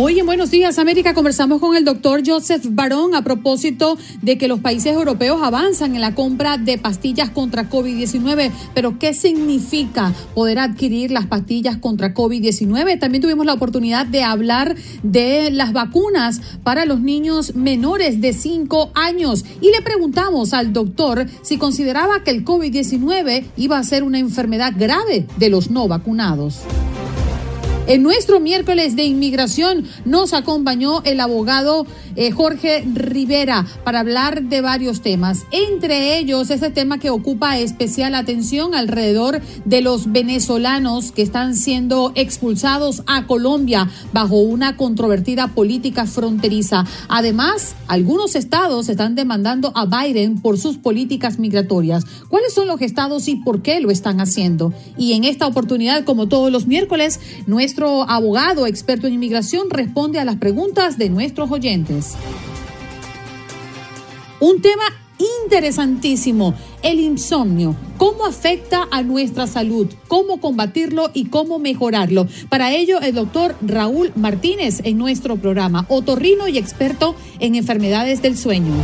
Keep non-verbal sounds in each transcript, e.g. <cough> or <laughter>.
Hoy en Buenos Días América conversamos con el doctor Joseph Barón a propósito de que los países europeos avanzan en la compra de pastillas contra COVID-19. Pero ¿qué significa poder adquirir las pastillas contra COVID-19? También tuvimos la oportunidad de hablar de las vacunas para los niños menores de 5 años y le preguntamos al doctor si consideraba que el COVID-19 iba a ser una enfermedad grave de los no vacunados. En nuestro miércoles de inmigración nos acompañó el abogado eh, Jorge Rivera para hablar de varios temas, entre ellos ese tema que ocupa especial atención alrededor de los venezolanos que están siendo expulsados a Colombia bajo una controvertida política fronteriza. Además, algunos estados están demandando a Biden por sus políticas migratorias. ¿Cuáles son los estados y por qué lo están haciendo? Y en esta oportunidad, como todos los miércoles, nuestro nuestro abogado experto en inmigración responde a las preguntas de nuestros oyentes. Un tema interesantísimo, el insomnio, cómo afecta a nuestra salud, cómo combatirlo y cómo mejorarlo. Para ello, el doctor Raúl Martínez en nuestro programa, otorrino y experto en enfermedades del sueño.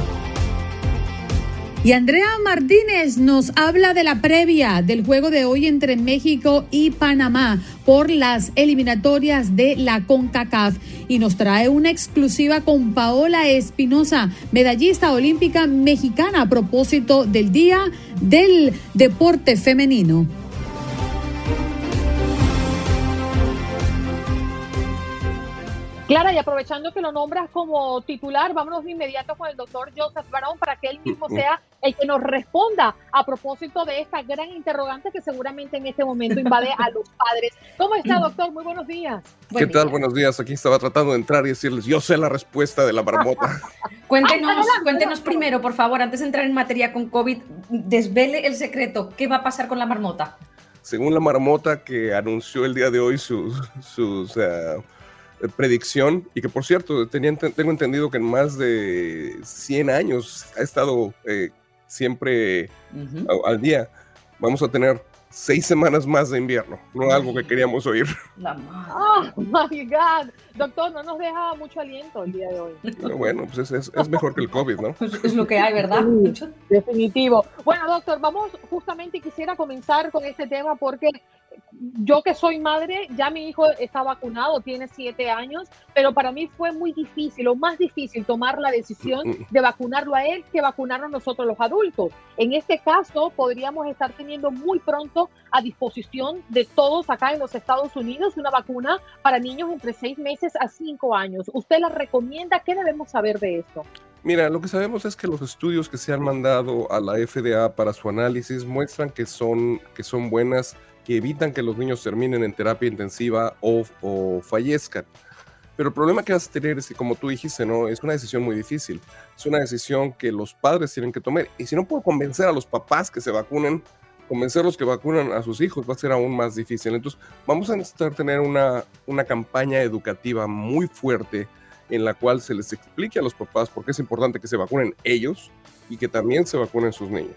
Y Andrea Martínez nos habla de la previa del juego de hoy entre México y Panamá por las eliminatorias de la CONCACAF y nos trae una exclusiva con Paola Espinosa, medallista olímpica mexicana a propósito del Día del Deporte Femenino. Clara, y aprovechando que lo nombras como titular, vámonos de inmediato con el doctor Joseph Barón para que él mismo sea el que nos responda a propósito de esta gran interrogante que seguramente en este momento invade a los padres. ¿Cómo está, doctor? Muy buenos días. ¿Qué tal? Buenos días. Aquí estaba tratando de entrar y decirles, yo sé la respuesta de la marmota. <laughs> cuéntenos, cuéntenos primero, por favor, antes de entrar en materia con COVID, desvele el secreto. ¿Qué va a pasar con la marmota? Según la marmota que anunció el día de hoy sus... sus uh, predicción y que por cierto tenía, tengo entendido que en más de 100 años ha estado eh, siempre al día. Vamos a tener seis semanas más de invierno, no algo que queríamos oír. Oh my God, doctor, no nos deja mucho aliento el día de hoy. bueno, pues es, es, mejor que el COVID, ¿no? Es lo que hay, ¿verdad? definitivo. Bueno, doctor, vamos justamente quisiera comenzar con este tema porque yo que soy madre, ya mi hijo está vacunado, tiene siete años, pero para mí fue muy difícil o más difícil tomar la decisión de vacunarlo a él que vacunarlo a nosotros los adultos. En este caso, podríamos estar teniendo muy pronto a disposición de todos acá en los Estados Unidos una vacuna para niños entre seis meses a cinco años. ¿Usted la recomienda? ¿Qué debemos saber de esto? Mira, lo que sabemos es que los estudios que se han mandado a la FDA para su análisis muestran que son, que son buenas que evitan que los niños terminen en terapia intensiva o, fallezcan. Pero el problema que vas a tener es que, como tú dijiste, ¿no? Es una decisión muy difícil. Es una decisión que los padres tienen que tomar. Y si no puedo convencer a los papás que se vacunen, convencerlos que vacunan a sus hijos va a ser aún más difícil. Entonces, vamos a necesitar tener una, una campaña educativa muy fuerte en la cual se les explique a los papás por qué es importante que se vacunen ellos y que también se vacunen sus niños.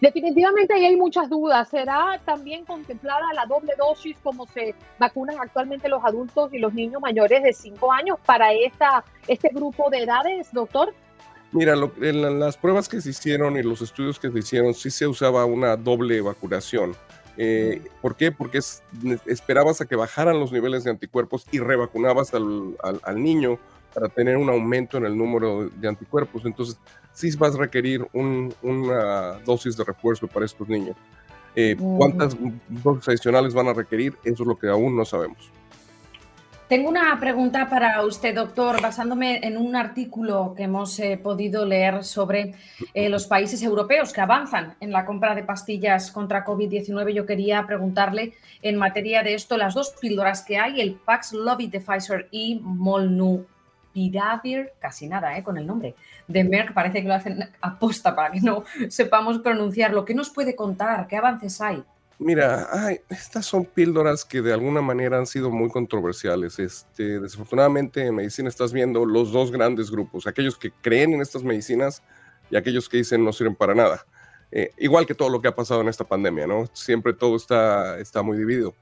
Definitivamente ahí hay muchas dudas. ¿Será también contemplada la doble dosis como se vacunan actualmente los adultos y los niños mayores de 5 años para esta, este grupo de edades, doctor? Mira, en las pruebas que se hicieron y los estudios que se hicieron, sí se usaba una doble vacunación. Eh, ¿Por qué? Porque esperabas a que bajaran los niveles de anticuerpos y revacunabas al, al niño para tener un aumento en el número de anticuerpos. Entonces, sí vas a requerir una dosis de refuerzo para estos niños. Eh, ¿Cuántas dosis adicionales van a requerir? Eso es lo que aún no sabemos. Tengo una pregunta para usted, doctor, basándome en un artículo que hemos eh, podido leer sobre eh, los países europeos que avanzan en la compra de pastillas contra COVID-19. Yo quería preguntarle en materia de esto las dos píldoras que hay, el Paxlovid de Pfizer y Molnupiravir casi nada, ¿eh? con el nombre de Merck, parece que lo hacen aposta para que no sepamos pronunciarlo. ¿Qué nos puede contar? ¿Qué avances hay? Mira, estas son píldoras que de alguna manera han sido muy controversiales. Este, desafortunadamente en medicina estás viendo los dos grandes grupos, aquellos que creen en estas medicinas y aquellos que dicen no sirven para nada. Eh, igual que todo lo que ha pasado en esta pandemia, ¿no? Siempre todo está, está muy dividido.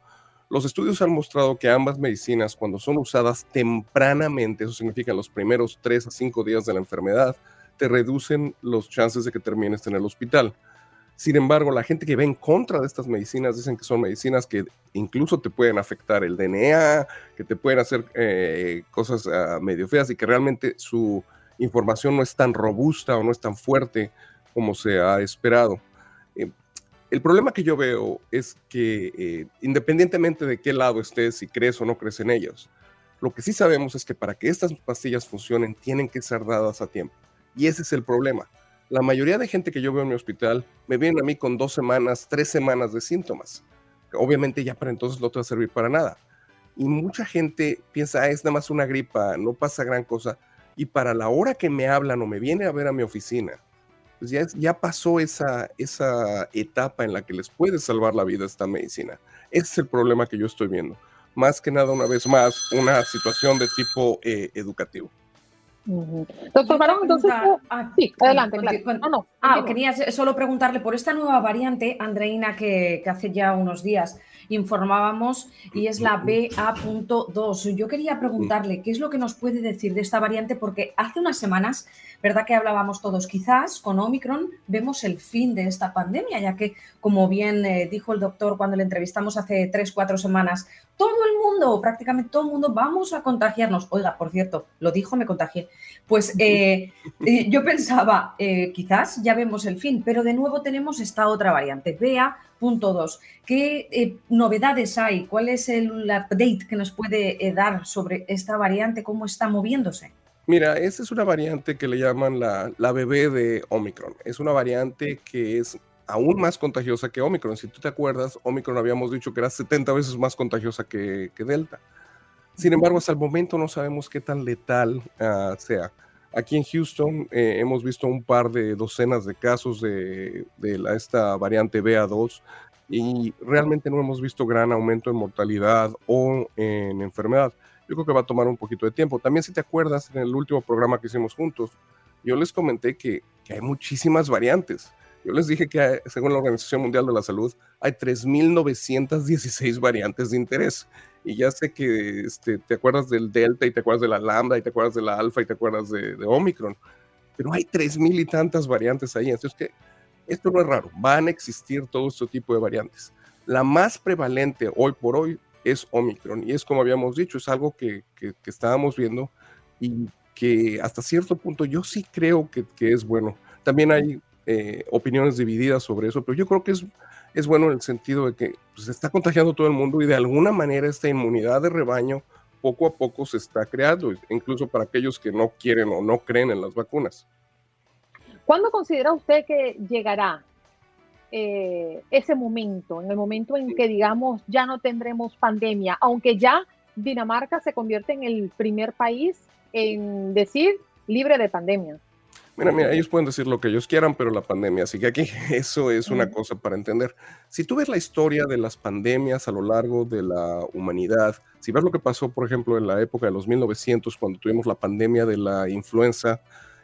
Los estudios han mostrado que ambas medicinas, cuando son usadas tempranamente, eso significa los primeros tres a cinco días de la enfermedad, te reducen los chances de que termines en el hospital. Sin embargo, la gente que va en contra de estas medicinas dicen que son medicinas que incluso te pueden afectar el DNA, que te pueden hacer eh, cosas ah, medio feas y que realmente su información no es tan robusta o no es tan fuerte como se ha esperado. Eh, el problema que yo veo es que eh, independientemente de qué lado estés, si crees o no crees en ellos, lo que sí sabemos es que para que estas pastillas funcionen tienen que ser dadas a tiempo. Y ese es el problema la mayoría de gente que yo veo en mi hospital me vienen a mí con dos semanas, tres semanas de síntomas. Obviamente ya para entonces no te va a servir para nada. Y mucha gente piensa, ah, es nada más una gripa, no pasa gran cosa. Y para la hora que me hablan o me viene a ver a mi oficina, pues ya, ya pasó esa, esa etapa en la que les puede salvar la vida esta medicina. Ese es el problema que yo estoy viendo. Más que nada, una vez más, una situación de tipo eh, educativo. Doctor Barón, entonces, ah, sí, adelante. ah, quería solo preguntarle por esta nueva variante, Andreina, que, que, hace ya unos días informábamos, y es la BA.2. Yo quería preguntarle qué es lo que nos puede decir de esta variante, porque hace unas semanas, ¿verdad que hablábamos todos? Quizás con Omicron vemos el fin de esta pandemia, ya que, como bien eh, dijo el doctor cuando le entrevistamos hace tres, cuatro semanas, todo el mundo, prácticamente todo el mundo, vamos a contagiarnos. Oiga, por cierto, lo dijo, me contagié. Pues <laughs> eh, eh, yo pensaba, quizás ya vemos el fin, pero de nuevo tenemos esta otra variante, BA.2. ¿Qué novedades hay? ¿Cuál es el update que nos puede dar sobre esta variante? ¿Cómo está moviéndose? Mira, esa es una variante que le llaman la, la bebé de Omicron. Es una variante que es aún más contagiosa que Omicron. Si tú te acuerdas, Omicron habíamos dicho que era 70 veces más contagiosa que, Delta. Sin embargo, hasta el momento no sabemos qué tan letal ah, sea. Aquí en Houston eh, hemos visto un par de docenas de casos de, la, esta variante BA2 y realmente no hemos visto gran aumento en mortalidad o en enfermedad yo creo que va a tomar un poquito de tiempo. También si te acuerdas, en el último programa que hicimos juntos, yo les comenté que, hay muchísimas variantes. Yo les dije que según la Organización Mundial de la Salud hay 3.916 variantes de interés. Y ya sé que este, te acuerdas del Delta y te acuerdas de la Lambda y te acuerdas de la Alfa y te acuerdas de, Omicron. Pero hay 3.000 y tantas variantes ahí. Entonces, que esto no es raro. Van a existir todo este tipo de variantes. La más prevalente hoy por hoy es Omicron. Y es como habíamos dicho, es algo que, estábamos viendo y que hasta cierto punto yo sí creo que, es bueno. También hay eh, opiniones divididas sobre eso, pero yo creo que es, es bueno en el sentido de que pues, se está contagiando todo el mundo y de alguna manera esta inmunidad de rebaño poco a poco se está creando, incluso para aquellos que no quieren o no creen en las vacunas. ¿Cuándo considera usted que llegará eh, ese momento, en el momento en que digamos ya no tendremos pandemia, aunque ya Dinamarca se convierte en el primer país en decir libre de pandemia. Mira, mira, ellos pueden decir lo que ellos quieran, pero la pandemia, así que aquí <laughs> eso es una cosa para entender. Si tú ves la historia de las pandemias a lo largo de la humanidad, si ves lo que pasó, por ejemplo, en la época de los 1900, cuando tuvimos la pandemia de la influenza,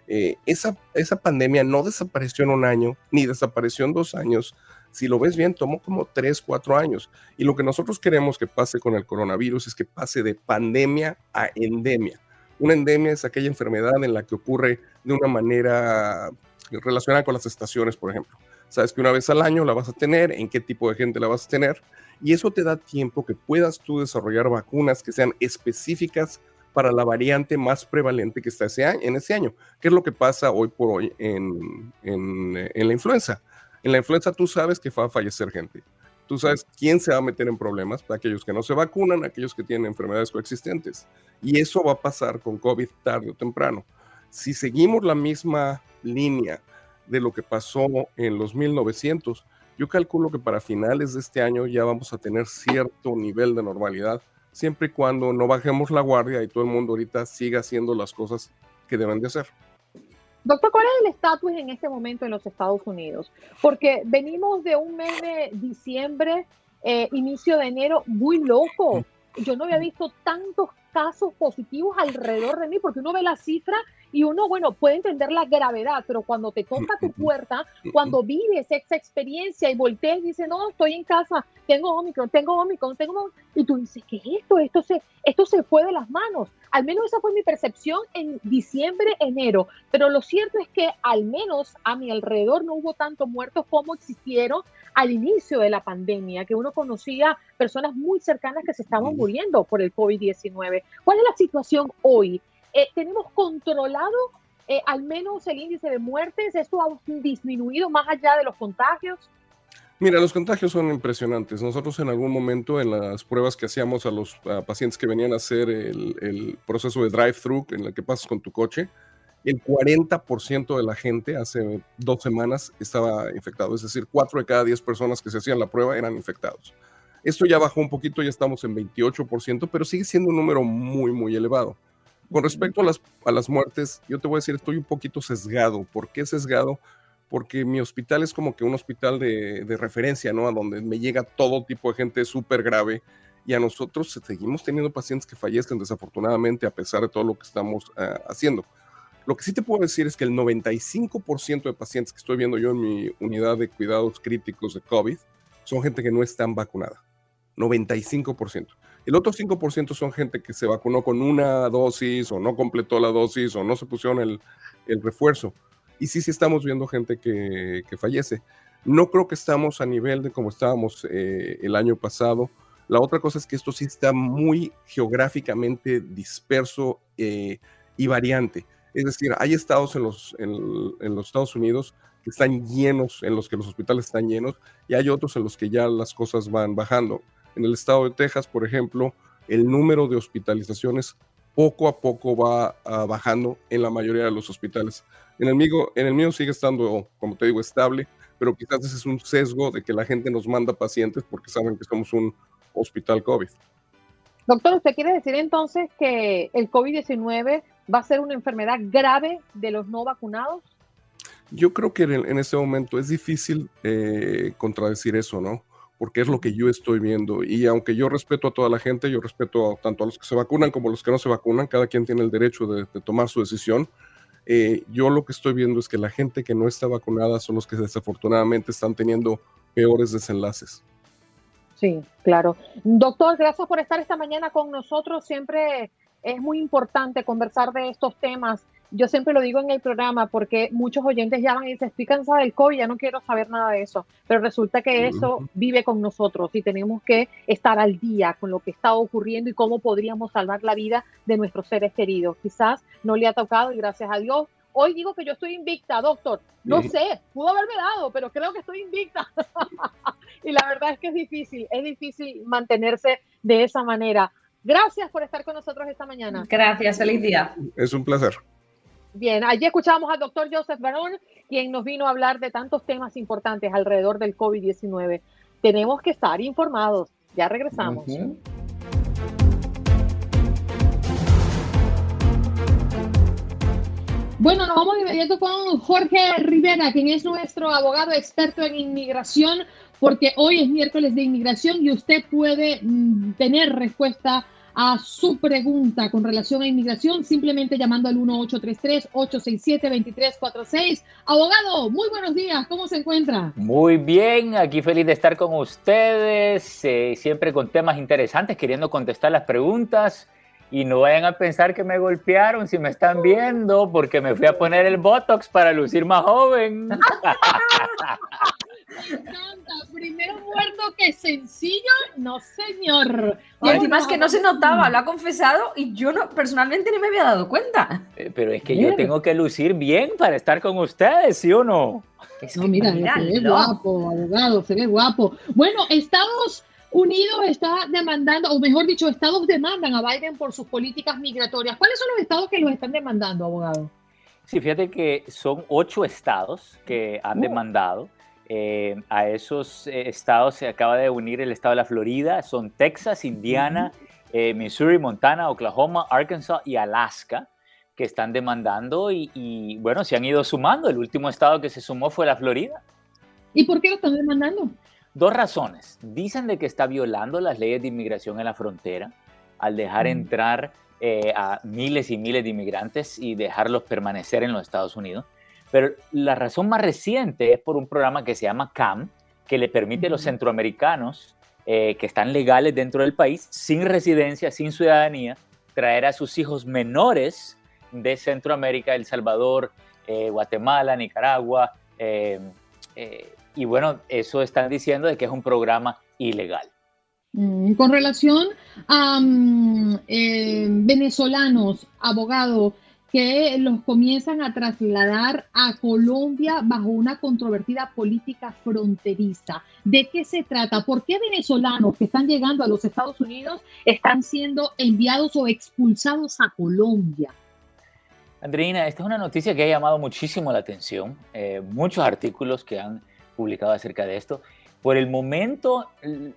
eh, esa, esa pandemia no desapareció en un año, ni desapareció en dos años. Si lo ves bien, tomó como tres, cuatro años. Y lo que nosotros queremos que pase con el coronavirus es que pase de pandemia a endemia. Una endemia es aquella enfermedad en la que ocurre de una manera relacionada con las estaciones, por ejemplo. Sabes que una vez al año la vas a tener, en qué tipo de gente la vas a tener, y eso te da tiempo que puedas tú desarrollar vacunas que sean específicas para la variante más prevalente que está ese año, en ese año. ¿Qué es lo que pasa hoy por hoy en, la influenza? En la influenza tú sabes que va a fallecer gente. Tú sabes quién se va a meter en problemas, aquellos que no se vacunan, aquellos que tienen enfermedades coexistentes. Y eso va a pasar con COVID tarde o temprano. Si seguimos la misma línea de lo que pasó en los 1900, yo calculo que para finales de este año ya vamos a tener cierto nivel de normalidad siempre y cuando no bajemos la guardia y todo el mundo ahorita siga haciendo las cosas que deben de hacer. Doctor, ¿cuál es el estatus en este momento en los Estados Unidos? Porque venimos de un mes de diciembre, eh, inicio de enero, muy loco. Yo no había visto tantos casos positivos alrededor de mí, porque uno ve la cifra y uno, bueno, puede entender la gravedad, pero cuando te toca tu <laughs> puerta, cuando vives esa experiencia y volteas y dices, no, estoy en casa, tengo Omicron, tengo Omicron, tengo y tú dices, ¿qué es esto? Esto se, esto se fue de las manos. Al menos esa fue mi percepción en diciembre, enero, pero lo cierto es que al menos a mi alrededor no hubo tantos muertos como existieron al inicio de la pandemia, que uno conocía personas muy cercanas que se estaban muriendo por el COVID-19. ¿Cuál es la situación hoy? Eh, tenemos controlado eh, al menos el índice de muertes, esto ha disminuido más allá de los contagios. Mira, los contagios son impresionantes. Nosotros en algún momento en las pruebas que hacíamos a los pacientes que venían a hacer el, proceso de drive-thru en el que pasas con tu coche, el 40% de la gente hace dos semanas estaba infectado. Es decir, 4 de cada 10 personas que se hacían la prueba eran infectados. Esto ya bajó un poquito, ya estamos en 28%, pero sigue siendo un número muy, muy elevado. Con respecto a las, a las muertes, yo te voy a decir, estoy un poquito sesgado. ¿Por qué sesgado? Porque mi hospital es como que un hospital de, de referencia, ¿no? A donde me llega todo tipo de gente súper grave y a nosotros seguimos teniendo pacientes que fallecen desafortunadamente a pesar de todo lo que estamos ah, haciendo. Lo que sí te puedo decir es que el 95% de pacientes que estoy viendo yo en mi unidad de cuidados críticos de COVID son gente que no están vacunada. 95%. El otro 5% son gente que se vacunó con una dosis o no completó la dosis o no se pusieron el, el refuerzo. Y sí, sí estamos viendo gente que, fallece. No creo que estamos a nivel de como estábamos eh, el año pasado. La otra cosa es que esto sí está muy geográficamente disperso eh, y variante. Es decir, hay estados en los Estados Unidos que están llenos, en los que los hospitales están llenos, y hay otros en los que ya las cosas van bajando. En el estado de Texas, por ejemplo, el número de hospitalizaciones poco a poco va uh, bajando en la mayoría de los hospitales. En el, mío, en el mío sigue estando, como te digo, estable, pero quizás ese es un sesgo de que la gente nos manda pacientes porque saben que somos un hospital COVID. Doctor, ¿usted quiere decir entonces que el COVID-19 va a ser una enfermedad grave de los no vacunados? Yo creo que en, en este momento es difícil eh, contradecir eso, ¿no? Porque es lo que yo estoy viendo. Y aunque yo respeto a toda la gente, yo respeto tanto a los que se vacunan como a los que no se vacunan, cada quien tiene el derecho de, tomar su decisión. Eh, yo lo que estoy viendo es que la gente que no está vacunada son los que desafortunadamente están teniendo peores desenlaces. Sí, claro. Doctor, gracias por estar esta mañana con nosotros. Siempre es muy importante conversar de estos temas yo siempre lo digo en el programa porque muchos oyentes llaman y dicen, estoy cansada del COVID, ya no quiero saber nada de eso. Pero resulta que eso vive con nosotros y tenemos que estar al día con lo que está ocurriendo y cómo podríamos salvar la vida de nuestros seres queridos. Quizás no le ha tocado y gracias a Dios. Hoy digo que yo estoy invicta, doctor. No sé, pudo haberme dado, pero creo que estoy invicta. <laughs> y la verdad es que es difícil, es difícil mantenerse de esa manera. Gracias por estar con nosotros esta mañana. Gracias, feliz día. Es un placer. Bien, allí escuchamos al doctor Joseph Barón, quien nos vino a hablar de tantos temas importantes alrededor del COVID-19. Tenemos que estar informados. Ya regresamos. Uh -huh. Bueno, nos vamos de inmediato con Jorge Rivera, quien es nuestro abogado experto en inmigración, porque hoy es miércoles de inmigración y usted puede mm, tener respuesta a su pregunta con relación a inmigración, simplemente llamando al 1833-867-2346. Abogado, muy buenos días, ¿cómo se encuentra? Muy bien, aquí feliz de estar con ustedes, eh, siempre con temas interesantes, queriendo contestar las preguntas. Y no vayan a pensar que me golpearon si me están viendo, porque me fui a poner el Botox para lucir más joven. <laughs> Me encanta. Primero muerto que sencillo, no señor. Y encima es que no se notaba, lo ha confesado y yo no, personalmente no me había dado cuenta. Eh, pero es que yo tengo que lucir bien para estar con ustedes, ¿sí o no? Es no, mira, mira se ve guapo, abogado, se ve guapo. Bueno, Estados Unidos está demandando, o mejor dicho, estados demandan a Biden por sus políticas migratorias. ¿Cuáles son los estados que los están demandando, abogado? Sí, fíjate que son ocho estados que han uh. demandado. Eh, a esos eh, estados se acaba de unir el estado de la Florida, son Texas, Indiana, eh, Missouri, Montana, Oklahoma, Arkansas y Alaska que están demandando y, y, bueno, se han ido sumando. El último estado que se sumó fue la Florida. ¿Y por qué lo están demandando? Dos razones. Dicen de que está violando las leyes de inmigración en la frontera al dejar entrar eh, a miles y miles de inmigrantes y dejarlos permanecer en los Estados Unidos. Pero la razón más reciente es por un programa que se llama CAM, que le permite a los centroamericanos eh, que están legales dentro del país, sin residencia, sin ciudadanía, traer a sus hijos menores de Centroamérica, El Salvador, eh, Guatemala, Nicaragua, y bueno, eso están diciendo de que es un programa ilegal. Mm, con relación a mm, eh, venezolanos, abogados, que los comienzan a trasladar a Colombia bajo una controvertida política fronteriza. ¿De qué se trata? ¿Por qué venezolanos que están llegando a los Estados Unidos están siendo enviados o expulsados a Colombia? Andreina, esta es una noticia que ha llamado muchísimo la atención. Eh, muchos artículos que han publicado acerca de esto. Por el momento,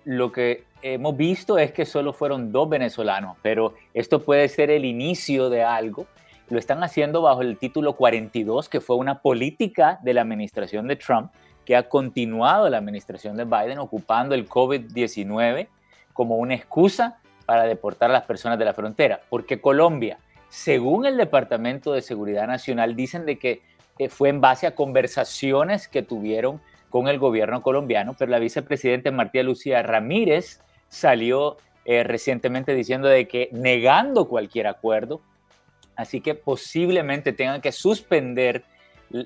lo que hemos visto es que solo fueron dos venezolanos, pero esto puede ser el inicio de algo. Lo están haciendo bajo el título 42, que fue una política de la administración de Trump, que ha continuado la administración de Biden, ocupando el COVID-19 como una excusa para deportar a las personas de la frontera. Porque Colombia, según el Departamento de Seguridad Nacional, dicen de que eh, fue en base a conversaciones que tuvieron con el gobierno colombiano, pero la vicepresidenta Martía Lucía Ramírez salió eh, recientemente diciendo de que negando cualquier acuerdo, así que posiblemente tengan que suspender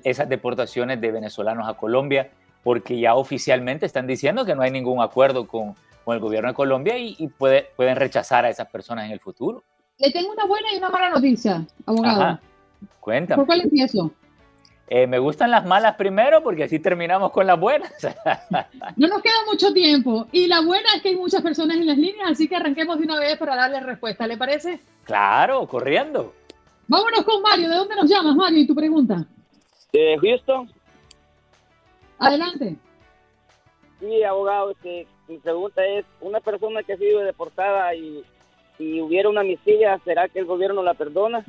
esas deportaciones de venezolanos a Colombia, porque ya oficialmente están diciendo que no hay ningún acuerdo con, el gobierno de Colombia y, pueden rechazar a esas personas en el futuro. Le tengo una buena y una mala noticia, abogado. Cuéntame. ¿Por cuál empiezo? Eh, me gustan las malas primero porque así terminamos con las buenas. <laughs> no nos queda mucho tiempo. Y la buena es que hay muchas personas en las líneas, así que arranquemos de una vez para darle respuesta. ¿Le parece? Claro, corriendo. Vámonos con Mario. ¿De dónde nos llamas, Mario? ¿Y tu pregunta? De Houston. Adelante. Sí, abogado, este, mi pregunta es, una persona que ha sido deportada y si hubiera una amnistía, ¿será que el gobierno la perdona?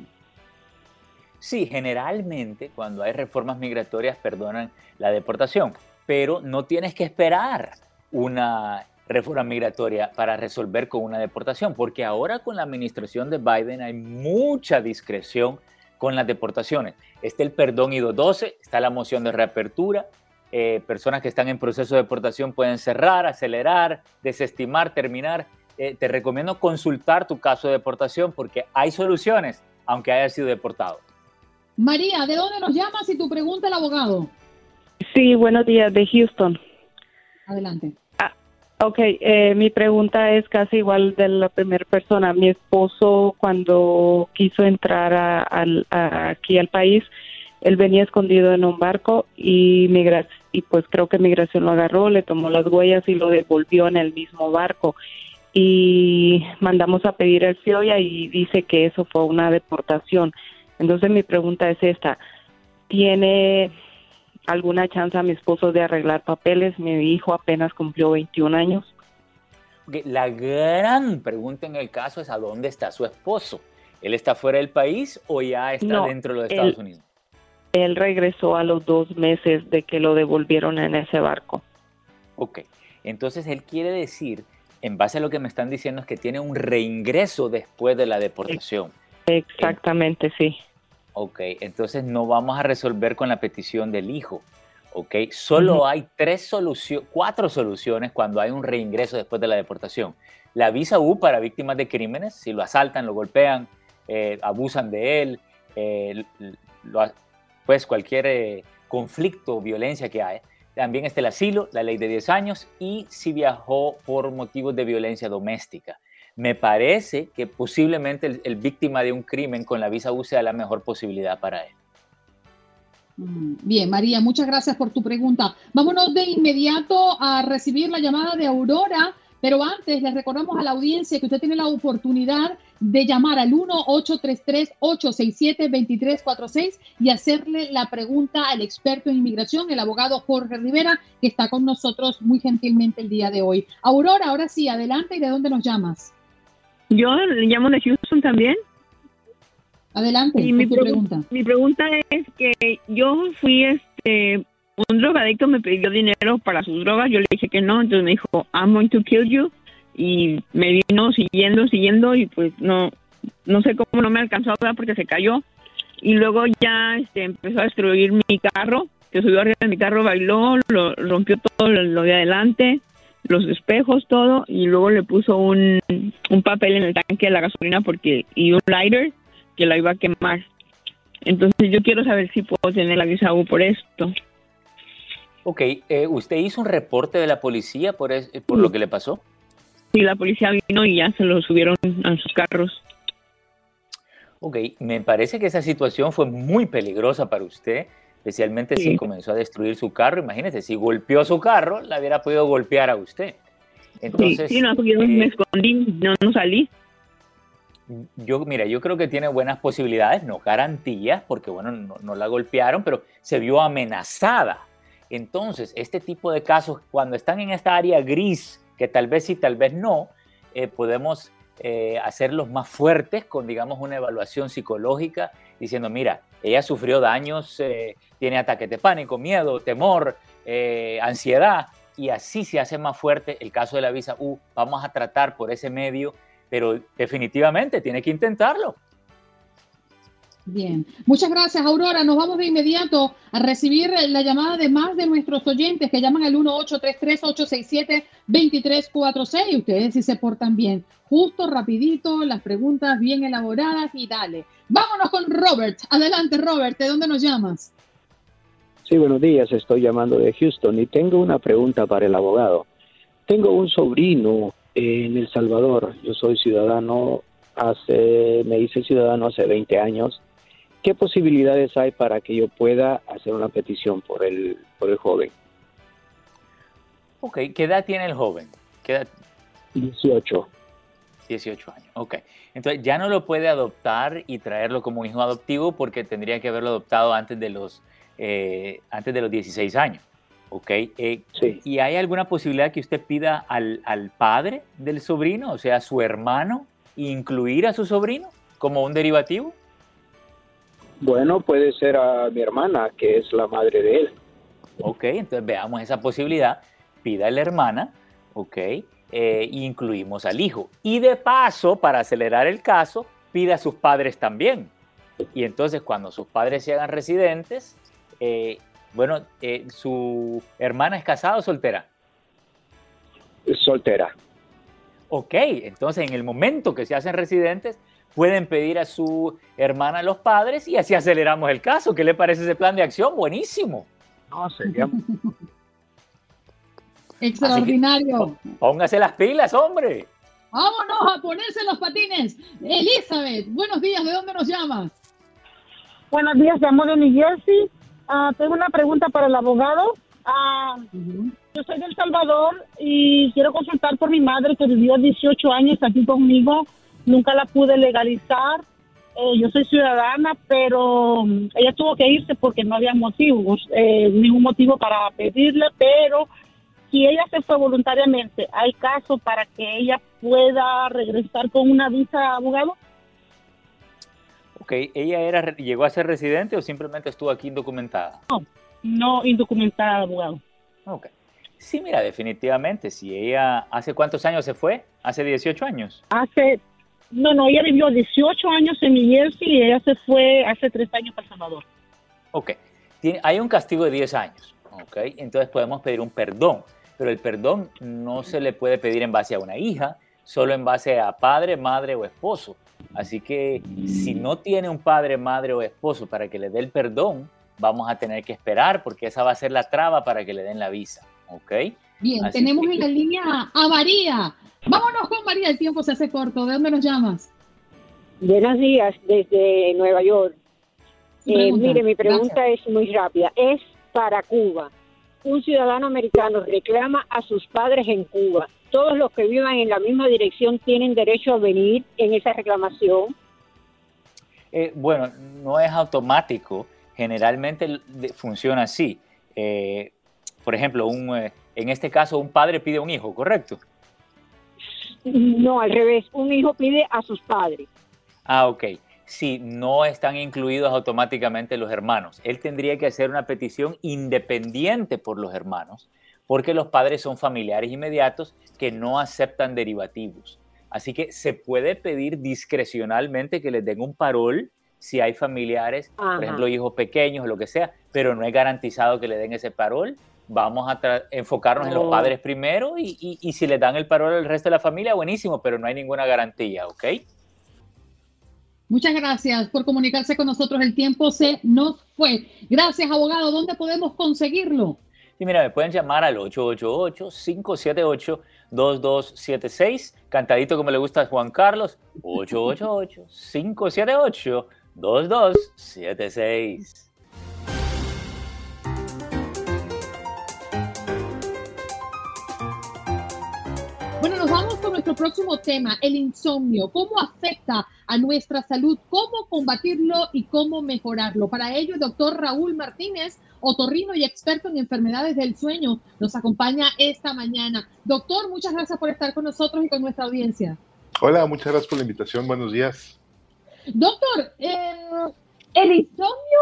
Sí, generalmente cuando hay reformas migratorias perdonan la deportación, pero no tienes que esperar una reforma migratoria para resolver con una deportación, porque ahora con la administración de Biden hay mucha discreción con las deportaciones. Está el perdón I-212, está la moción de reapertura, eh, personas que están en proceso de deportación pueden cerrar, acelerar, desestimar, terminar. Eh, te recomiendo consultar tu caso de deportación porque hay soluciones, aunque haya sido deportado. María, ¿de dónde nos llamas y tu pregunta al abogado? Sí, buenos días, de Houston. Adelante. Ok, eh, mi pregunta es casi igual de la primera persona. Mi esposo cuando quiso entrar a, aquí al país, él venía escondido en un barco y, y pues creo que migración lo agarró, le tomó las huellas y lo devolvió en el mismo barco. Y mandamos a pedir el FIOIA y dice que eso fue una deportación. Entonces mi pregunta es esta, ¿tiene alguna chance a mi esposo de arreglar papeles? Mi hijo apenas cumplió 21 años. La gran pregunta en el caso es a dónde está su esposo. ¿Él está fuera del país o ya está dentro de los Estados Unidos? Él regresó a los dos meses de que lo devolvieron en ese barco. Ok, entonces él quiere decir, en base a lo que me están diciendo, es que tiene un reingreso después de la deportación. Exactamente, sí. Ok, entonces no vamos a resolver con la petición del hijo. Ok, solo hay tres soluciones, cuatro soluciones cuando hay un reingreso después de la deportación. La visa U para víctimas de crímenes, si lo asaltan, lo golpean, eh, abusan de él, eh, pues cualquier eh, conflicto o violencia que haya. También está el asilo, la ley de 10 años y si viajó por motivos de violencia doméstica me parece que posiblemente el, víctima de un crimen con la visa U sea la mejor posibilidad para él. Mm, bien, María, muchas gracias por tu pregunta. Vámonos de inmediato a recibir la llamada de Aurora, pero antes les recordamos a la audiencia que usted tiene la oportunidad de llamar al 1-833-867-2346 y hacerle la pregunta al experto en inmigración, el abogado Jorge Rivera, que está con nosotros muy gentilmente el día de hoy. Aurora, ahora sí, adelante y de dónde nos llamas. Yo le llamo de Houston también. Adelante, Y mi, pregu- pregunta. mi pregunta es que yo fui este un drogadicto me pidió dinero para sus drogas, yo le dije que no, entonces me dijo, I'm going to kill you y me vino siguiendo, siguiendo y pues no no sé cómo no me alcanzó a ver porque se cayó y luego ya este, empezó a destruir mi carro, se subió arriba de mi carro, bailó, lo rompió todo lo, lo de adelante, los espejos, todo y luego le puso un, un papel en el tanque de la gasolina porque y un lighter que la iba a quemar. Entonces yo quiero saber si puedo tener la visa U por esto. Ok, eh, ¿usted hizo un reporte de la policía por, es- por lo que le pasó? Y la policía vino y ya se lo subieron a sus carros. Ok, me parece que esa situación fue muy peligrosa para usted, especialmente si comenzó a destruir su carro. Imagínese, si golpeó su carro, la hubiera podido golpear a usted. Entonces, sí, sí, no, yo me eh, escondí, no, no salí. yo, mira, yo creo que tiene buenas posibilidades, no garantías, porque bueno, no, no la golpearon, pero se vio amenazada. Entonces, este tipo de casos, cuando están en esta área gris, que tal vez sí, tal vez no, eh, podemos eh, hacerlos más fuertes con, digamos, una evaluación psicológica, diciendo, mira, ella sufrió daños, eh, tiene ataques de pánico, miedo, temor, eh, ansiedad, y así se hace más fuerte el caso de la visa. Vamos a tratar por ese medio pero definitivamente tiene que intentarlo. Bien, muchas gracias Aurora. Nos vamos de inmediato a recibir la llamada de más de nuestros oyentes que llaman al 1-833-867-2346. Ustedes si se portan bien, justo, rapidito, las preguntas bien elaboradas y dale. Vámonos con Robert. Adelante Robert, ¿de dónde nos llamas? Sí, buenos días. Estoy llamando de Houston y tengo una pregunta para el abogado. Tengo un sobrino en El Salvador. Yo soy ciudadano hace, me hice ciudadano hace 20 años. ¿Qué posibilidades hay para que yo pueda hacer una petición por el, por el joven? Ok, ¿qué edad tiene el joven? ¿Qué edad? 18. 18 años, ok. Entonces ya no lo puede adoptar y traerlo como un hijo adoptivo porque tendría que haberlo adoptado antes de los, eh, antes de los 16 años. Ok, eh, Sí. ¿y hay alguna posibilidad que usted pida al, al padre del sobrino, o sea, a su hermano, incluir a su sobrino como un derivativo? Bueno, puede ser a mi hermana, que es la madre de él. Ok, entonces veamos esa posibilidad. Pida a la hermana, ok, eh, incluimos al hijo. Y de paso, para acelerar el caso, pida a sus padres también. Y entonces, cuando sus padres se hagan residentes, eh, bueno, eh, ¿su hermana es casada o soltera? Soltera. Ok, entonces en el momento que se hacen residentes, pueden pedir a su hermana los padres y así aceleramos el caso. ¿Qué le parece ese plan de acción? Buenísimo. No, sería <laughs> Extraordinario. Póngase las pilas, hombre. Vámonos a ponerse los patines. Elizabeth, buenos días. ¿De dónde nos llamas? Buenos días, llamo de New Jersey. Ah, tengo una pregunta para el abogado. Ah, yo soy de El Salvador y quiero consultar por mi madre que vivió 18 años aquí conmigo. Nunca la pude legalizar. Eh, yo soy ciudadana, pero mm, ella tuvo que irse porque no había motivos, eh, ningún motivo para pedirle, pero si ella se fue voluntariamente, ¿hay caso para que ella pueda regresar con una visa, abogado? Ok, ¿ella era, llegó a ser residente o simplemente estuvo aquí indocumentada? No indocumentada, abogado. Ok. Sí, mira, definitivamente, si ella, ¿hace cuántos años se fue? ¿Hace 18 años? Hace, no, no, ella vivió 18 años en New Jersey y ella se fue hace tres años para El Salvador. Ok. Tiene- hay un castigo de 10 años, ok. Entonces podemos pedir un perdón, pero el perdón no se le puede pedir en base a una hija, solo en base a padre, madre o esposo. Así que si no tiene un padre, madre o esposo para que le dé el perdón, vamos a tener que esperar porque esa va a ser la traba para que le den la visa, ¿ok? Bien, Así tenemos que- en la línea a María. Vámonos con María, el tiempo se hace corto. ¿De dónde nos llamas? Buenos días desde Nueva York. Eh, mire, mi pregunta es muy rápida. Es para Cuba. Un ciudadano americano reclama a sus padres en Cuba. Todos los que vivan en la misma dirección tienen derecho a venir en esa reclamación. Eh, bueno, no es automático. Generalmente funciona así. Eh, por ejemplo, un, eh, en este caso, un padre pide un hijo, ¿correcto? No, al revés, un hijo pide a sus padres. Ah, ok. Si no están incluidos automáticamente los hermanos, él tendría que hacer una petición independiente por los hermanos, porque los padres son familiares inmediatos que no aceptan derivativos. Así que se puede pedir discrecionalmente que les den un parol si hay familiares, por ejemplo, hijos pequeños o lo que sea, pero no es garantizado que le den ese parol. Vamos a enfocarnos en los padres primero y, y, si le dan el parol al resto de la familia, buenísimo, pero no hay ninguna garantía, ¿ok? Muchas gracias por comunicarse con nosotros. El tiempo se nos fue. Gracias, abogado. ¿Dónde podemos conseguirlo? Sí, mira, me pueden llamar al 888-578-2276. Cantadito como le gusta a Juan Carlos. 888-578-2276. Nuestro próximo tema, el insomnio. ¿Cómo afecta a nuestra salud? ¿Cómo combatirlo y cómo mejorarlo? Para ello, el doctor Raúl Martínez, otorrino y experto en enfermedades del sueño, nos acompaña esta mañana. Doctor, muchas gracias por estar con nosotros y con nuestra audiencia. Hola, muchas gracias por la invitación. Buenos días. Doctor, eh, ¿el insomnio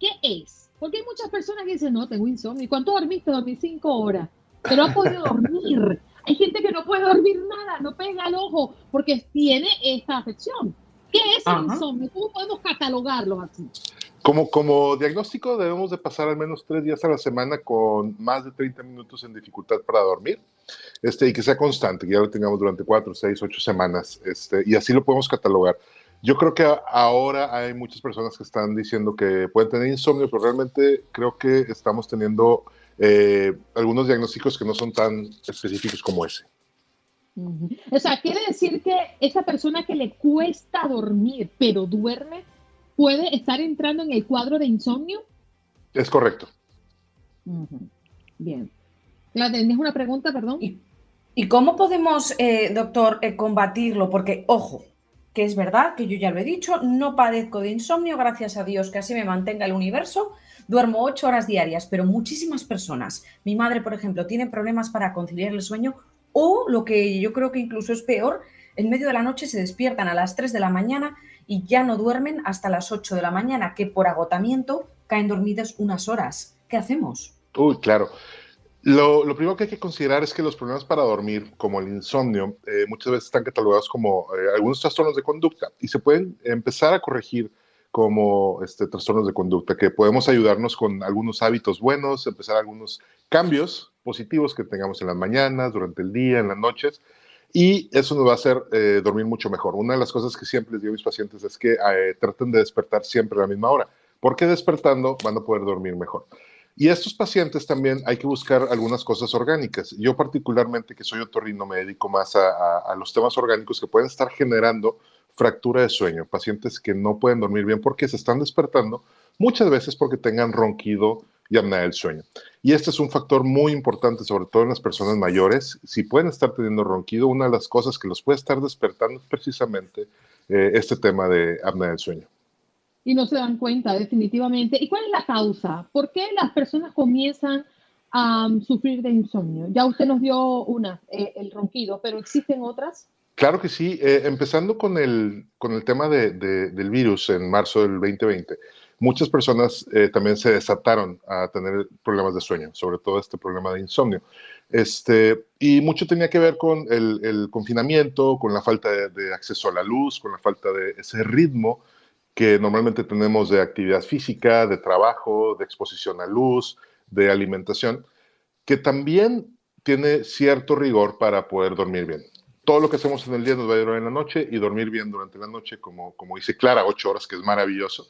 qué es? Porque hay muchas personas que dicen, no, tengo insomnio. ¿Cuánto dormiste? Dormí cinco horas. Pero ha podido dormir. Hay gente que no puede dormir nada, no pega el ojo porque tiene esta afección. ¿Qué es el insomnio? ¿Cómo podemos catalogarlo así? Como, como diagnóstico debemos de pasar al menos tres días a la semana con más de 30 minutos en dificultad para dormir este, y que sea constante, que ya lo tengamos durante cuatro, seis, ocho semanas este, y así lo podemos catalogar. Yo creo que ahora hay muchas personas que están diciendo que pueden tener insomnio, pero realmente creo que estamos teniendo eh, algunos diagnósticos que no son tan específicos como ese. O sea, quiere decir que esa persona que le cuesta dormir, pero duerme, puede estar entrando en el cuadro de insomnio. Es correcto. Bien. La ¿Tienes una pregunta, perdón? ¿Y, cómo podemos, eh, doctor, eh, combatirlo? Porque, ojo, que es verdad, que yo ya lo he dicho, no padezco de insomnio, gracias a Dios que así me mantenga el universo, Duermo ocho horas diarias, pero muchísimas personas, mi madre, por ejemplo, tiene problemas para conciliar el sueño o lo que yo creo que incluso es peor, en medio de la noche se despiertan a las 3 de la mañana y ya no duermen hasta las 8 de la mañana, que por agotamiento caen dormidas unas horas. ¿Qué hacemos? Uy, claro. Lo, primero que hay que considerar es que los problemas para dormir, como el insomnio, eh, muchas veces están catalogados como eh, algunos trastornos de conducta y se pueden empezar a corregir como este, trastornos de conducta, que podemos ayudarnos con algunos hábitos buenos, empezar algunos cambios positivos que tengamos en las mañanas, durante el día, en las noches, y eso nos va a hacer eh, dormir mucho mejor. Una de las cosas que siempre les digo a mis pacientes es que traten de despertar siempre a la misma hora, porque despertando van a poder dormir mejor. Y estos pacientes también hay que buscar algunas cosas orgánicas. Yo particularmente, que soy otorrino, me dedico más a, a los temas orgánicos que pueden estar generando fractura de sueño, pacientes que no pueden dormir bien porque se están despertando, muchas veces porque tengan ronquido y apnea del sueño. Y este es un factor muy importante, sobre todo en las personas mayores. Si pueden estar teniendo ronquido, una de las cosas que los puede estar despertando es precisamente eh, este tema de apnea del sueño. Y no se dan cuenta, definitivamente. ¿Y cuál es la causa? ¿Por qué las personas comienzan a um, sufrir de insomnio? Ya usted nos dio una, eh, el ronquido, pero ¿existen otras? Claro que sí. Eh, empezando con el, con el tema de, del virus en marzo del 2020, muchas personas eh, también se desataron a tener problemas de sueño, sobre todo este problema de insomnio. Este, y mucho tenía que ver con el, el confinamiento, con la falta de, de, acceso a la luz, con la falta de ese ritmo que normalmente tenemos de actividad física, de trabajo, de exposición a luz, de alimentación, que también tiene cierto rigor para poder dormir bien todo lo que hacemos en el día nos va a ayudar en la noche y dormir bien durante la noche, como, como dice Clara, ocho horas, que es maravilloso,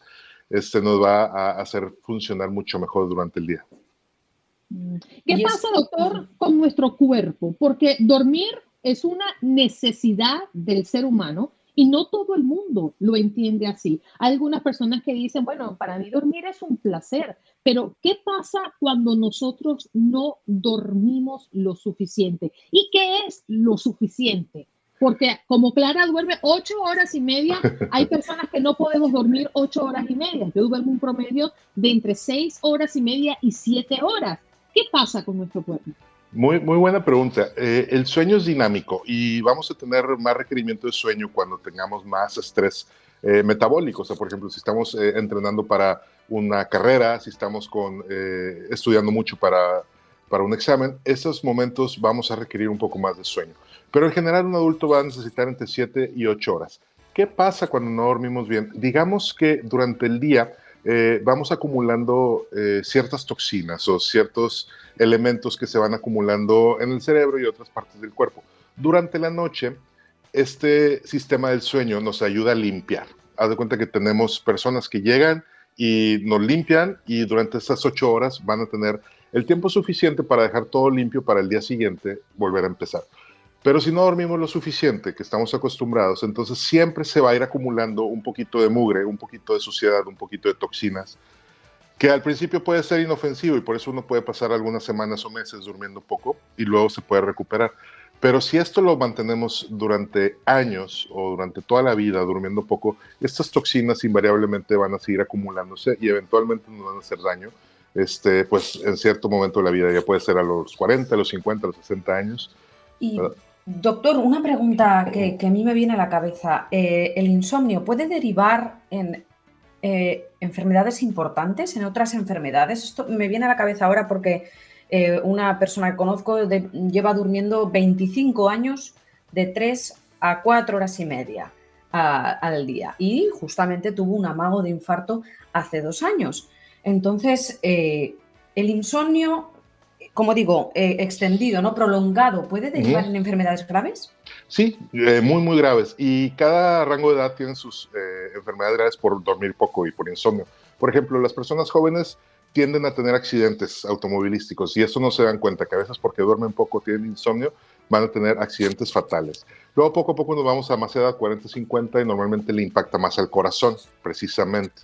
este nos va a hacer funcionar mucho mejor durante el día. ¿Qué pasa, doctor, con nuestro cuerpo? Porque dormir es una necesidad del ser humano y no todo el mundo lo entiende así. Hay algunas personas que dicen, bueno, para mí dormir es un placer, pero ¿qué pasa cuando nosotros no dormimos lo suficiente? ¿Y qué es lo suficiente? Porque como Clara duerme ocho horas y media, <laughs> hay personas que no podemos dormir ocho horas y media. Yo duermo un promedio de entre seis horas y media y siete horas. ¿Qué pasa con nuestro cuerpo? Muy, muy buena pregunta. Eh, el sueño es dinámico y vamos a tener más requerimiento de sueño cuando tengamos más estrés eh, metabólico. O sea, por ejemplo, si estamos eh, entrenando para una carrera, si estamos con, estudiando mucho para, para un examen, esos momentos vamos a requerir un poco más de sueño. Pero en general un adulto va a necesitar entre 7 y 8 horas. ¿Qué pasa cuando no dormimos bien? Digamos que durante el día eh, vamos acumulando eh, ciertas toxinas o ciertos elementos que se van acumulando en el cerebro y otras partes del cuerpo. Durante la noche, este sistema del sueño nos ayuda a limpiar. Haz de cuenta que tenemos personas que llegan y nos limpian y durante esas ocho horas van a tener el tiempo suficiente para dejar todo limpio para el día siguiente volver a empezar. Pero si no dormimos lo suficiente, que estamos acostumbrados, entonces siempre se va a ir acumulando un poquito de mugre, un poquito de suciedad, un poquito de toxinas, que al principio puede ser inofensivo y por eso uno puede pasar algunas semanas o meses durmiendo poco y luego se puede recuperar. Pero si esto lo mantenemos durante años o durante toda la vida durmiendo poco, estas toxinas invariablemente van a seguir acumulándose y eventualmente nos van a hacer daño. Este, pues en cierto momento de la vida, ya puede ser a los 40, a los 50, a los 60 años. Y, Doctor, una pregunta que, a mí me viene a la cabeza. Eh, ¿El insomnio puede derivar en eh, enfermedades importantes, en otras enfermedades? Esto me viene a la cabeza ahora porque eh, una persona que conozco lleva durmiendo 25 años de 3 a 4 horas y media al día y justamente tuvo un amago de infarto hace dos años. Entonces, ¿el insomnio como digo, eh, extendido, ¿no? Prolongado, ¿puede derivar en enfermedades graves? Sí, eh, muy, muy graves. Y cada rango de edad tiene sus eh, enfermedades graves por dormir poco y por insomnio. Por ejemplo, las personas jóvenes tienden a tener accidentes automovilísticos y eso no se dan cuenta, que a veces porque duermen poco, tienen insomnio, van a tener accidentes fatales. Luego poco a poco nos vamos a más edad, 40, 50, y normalmente le impacta más al corazón, precisamente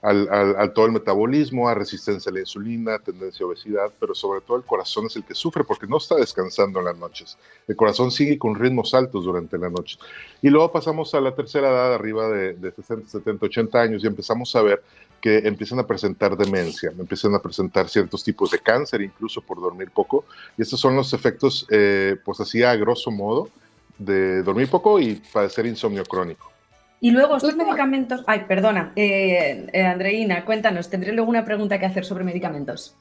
al, todo el metabolismo, a resistencia a la insulina, tendencia a obesidad, pero sobre todo el corazón es el que sufre porque no está descansando en las noches. El corazón sigue con ritmos altos durante la noche. Y luego pasamos a la tercera edad, arriba de, de 60, 70, 80 años, y empezamos a ver que empiezan a presentar demencia, empiezan a presentar ciertos tipos de cáncer, incluso por dormir poco. Y estos son los efectos, eh, pues así a grosso modo, de dormir poco y padecer insomnio crónico. Y luego estos medicamentos, ay, perdona, eh, eh, Andreina, cuéntanos, tendré luego una pregunta que hacer sobre medicamentos.